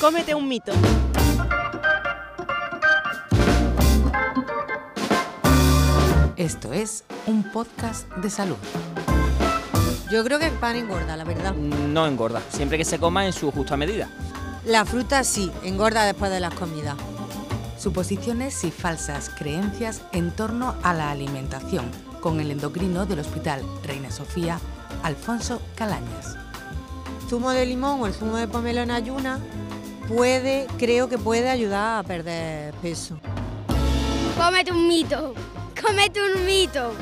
Cómete un mito. Esto es un podcast de salud. Yo creo que el pan engorda, la verdad. No engorda, siempre que se coma en su justa medida. La fruta sí, engorda después de las comidas. Suposiciones y falsas creencias en torno a la alimentación con el endocrino del Hospital Reina Sofía, Alfonso Calañas. Zumo de limón o el zumo de pomelo en ayuna puede, creo que puede ayudar a perder peso. Cómete un mito. Cómete un mito.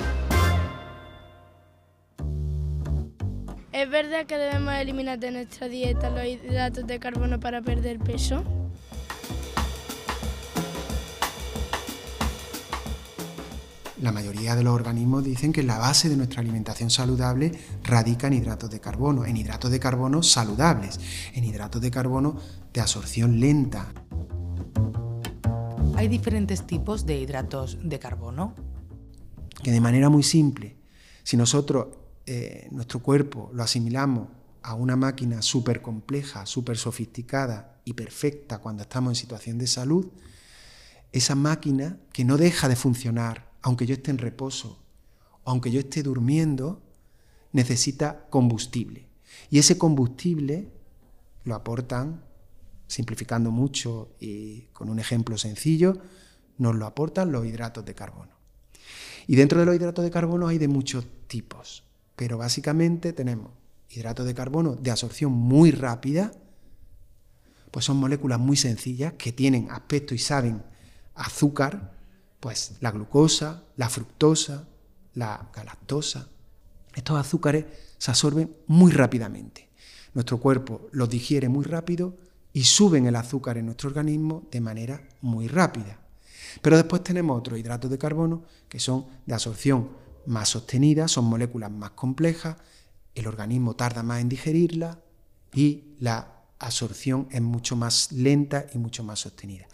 ¿Es verdad que debemos eliminar de nuestra dieta los hidratos de carbono para perder peso? La mayoría de los organismos dicen que la base de nuestra alimentación saludable radica en hidratos de carbono, en hidratos de carbono saludables, en hidratos de carbono de absorción lenta. Hay diferentes tipos de hidratos de carbono. Que de manera muy simple, si nosotros, eh, nuestro cuerpo, lo asimilamos a una máquina súper compleja, súper sofisticada y perfecta cuando estamos en situación de salud, esa máquina que no deja de funcionar aunque yo esté en reposo, aunque yo esté durmiendo, necesita combustible. Y ese combustible lo aportan, simplificando mucho y con un ejemplo sencillo, nos lo aportan los hidratos de carbono. Y dentro de los hidratos de carbono hay de muchos tipos, pero básicamente tenemos hidratos de carbono de absorción muy rápida, pues son moléculas muy sencillas que tienen aspecto y saben azúcar, pues la glucosa, la fructosa, la galactosa. Estos azúcares se absorben muy rápidamente. Nuestro cuerpo los digiere muy rápido y suben el azúcar en nuestro organismo de manera muy rápida. Pero después tenemos otros hidratos de carbono que son de absorción más sostenida, son moléculas más complejas, el organismo tarda más en digerirlas y la absorción es mucho más lenta y mucho más sostenida.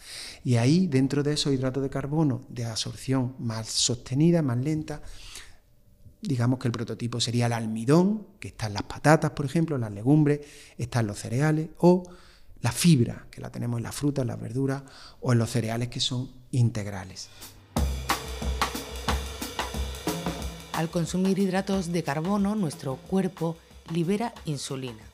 Y ahí, dentro de esos hidratos de carbono de absorción más sostenida, más lenta, digamos que el prototipo sería el almidón, que está en las patatas, por ejemplo, las legumbres, está en los cereales, o la fibra, que la tenemos en las frutas, en las verduras, o en los cereales que son integrales. Al consumir hidratos de carbono, nuestro cuerpo libera insulina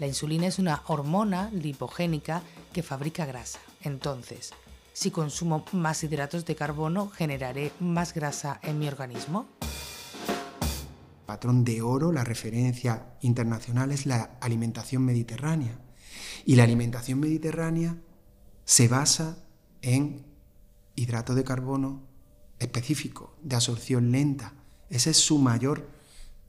la insulina es una hormona lipogénica que fabrica grasa. Entonces, si consumo más hidratos de carbono, ¿generaré más grasa en mi organismo? Patrón de oro, la referencia internacional es la alimentación mediterránea. Y la alimentación mediterránea se basa en hidratos de carbono específico, de absorción lenta. Ese es su mayor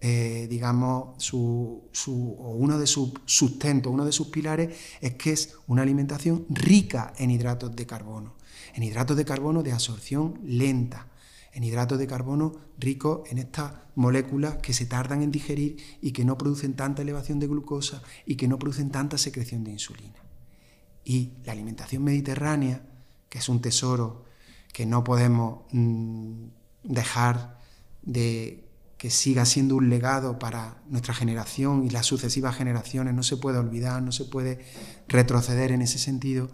eh, digamos, su, uno de sus sustentos, uno de sus pilares es que es una alimentación rica en hidratos de carbono, en hidratos de carbono de absorción lenta, en hidratos de carbono ricos en estas moléculas que se tardan en digerir y que no producen tanta elevación de glucosa y que no producen tanta secreción de insulina. Y la alimentación mediterránea, que es un tesoro que no podemos mm, dejar de que siga siendo un legado para nuestra generación y las sucesivas generaciones, no se puede olvidar, no se puede retroceder en ese sentido,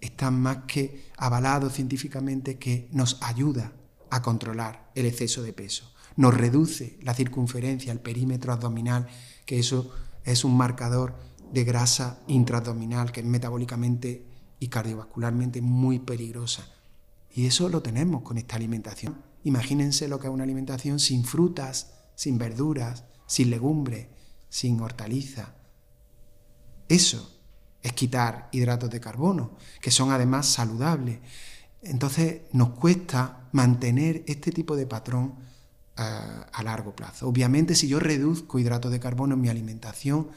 está más que avalado científicamente que nos ayuda a controlar el exceso de peso, nos reduce la circunferencia, el perímetro abdominal, que eso es un marcador de grasa intraabdominal que es metabólicamente y cardiovascularmente muy peligrosa. Y eso lo tenemos con esta alimentación. Imagínense lo que es una alimentación sin frutas, sin verduras, sin legumbre, sin hortaliza. Eso es quitar hidratos de carbono, que son además saludables. Entonces nos cuesta mantener este tipo de patrón a, a largo plazo. Obviamente si yo reduzco hidratos de carbono en mi alimentación,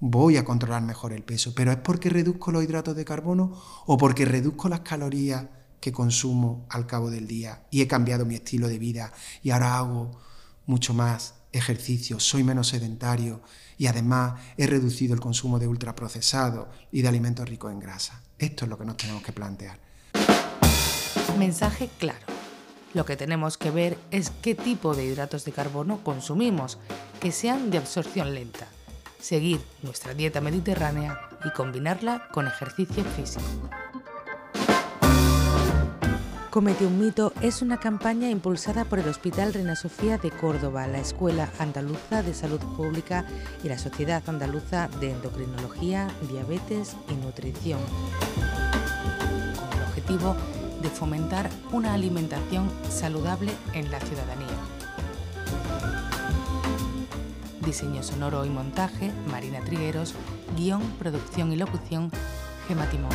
voy a controlar mejor el peso, pero ¿es porque reduzco los hidratos de carbono o porque reduzco las calorías que consumo al cabo del día y he cambiado mi estilo de vida y ahora hago mucho más ejercicio, soy menos sedentario y además he reducido el consumo de ultraprocesados y de alimentos ricos en grasa. Esto es lo que nos tenemos que plantear. Mensaje claro. Lo que tenemos que ver es qué tipo de hidratos de carbono consumimos, que sean de absorción lenta. Seguir nuestra dieta mediterránea y combinarla con ejercicio físico. Comete un mito es una campaña impulsada por el Hospital Reina Sofía de Córdoba, la Escuela Andaluza de Salud Pública y la Sociedad Andaluza de Endocrinología, Diabetes y Nutrición, con el objetivo de fomentar una alimentación saludable en la ciudadanía. Diseño sonoro y montaje, Marina Trigueros, guion, producción y locución, Gema Timón.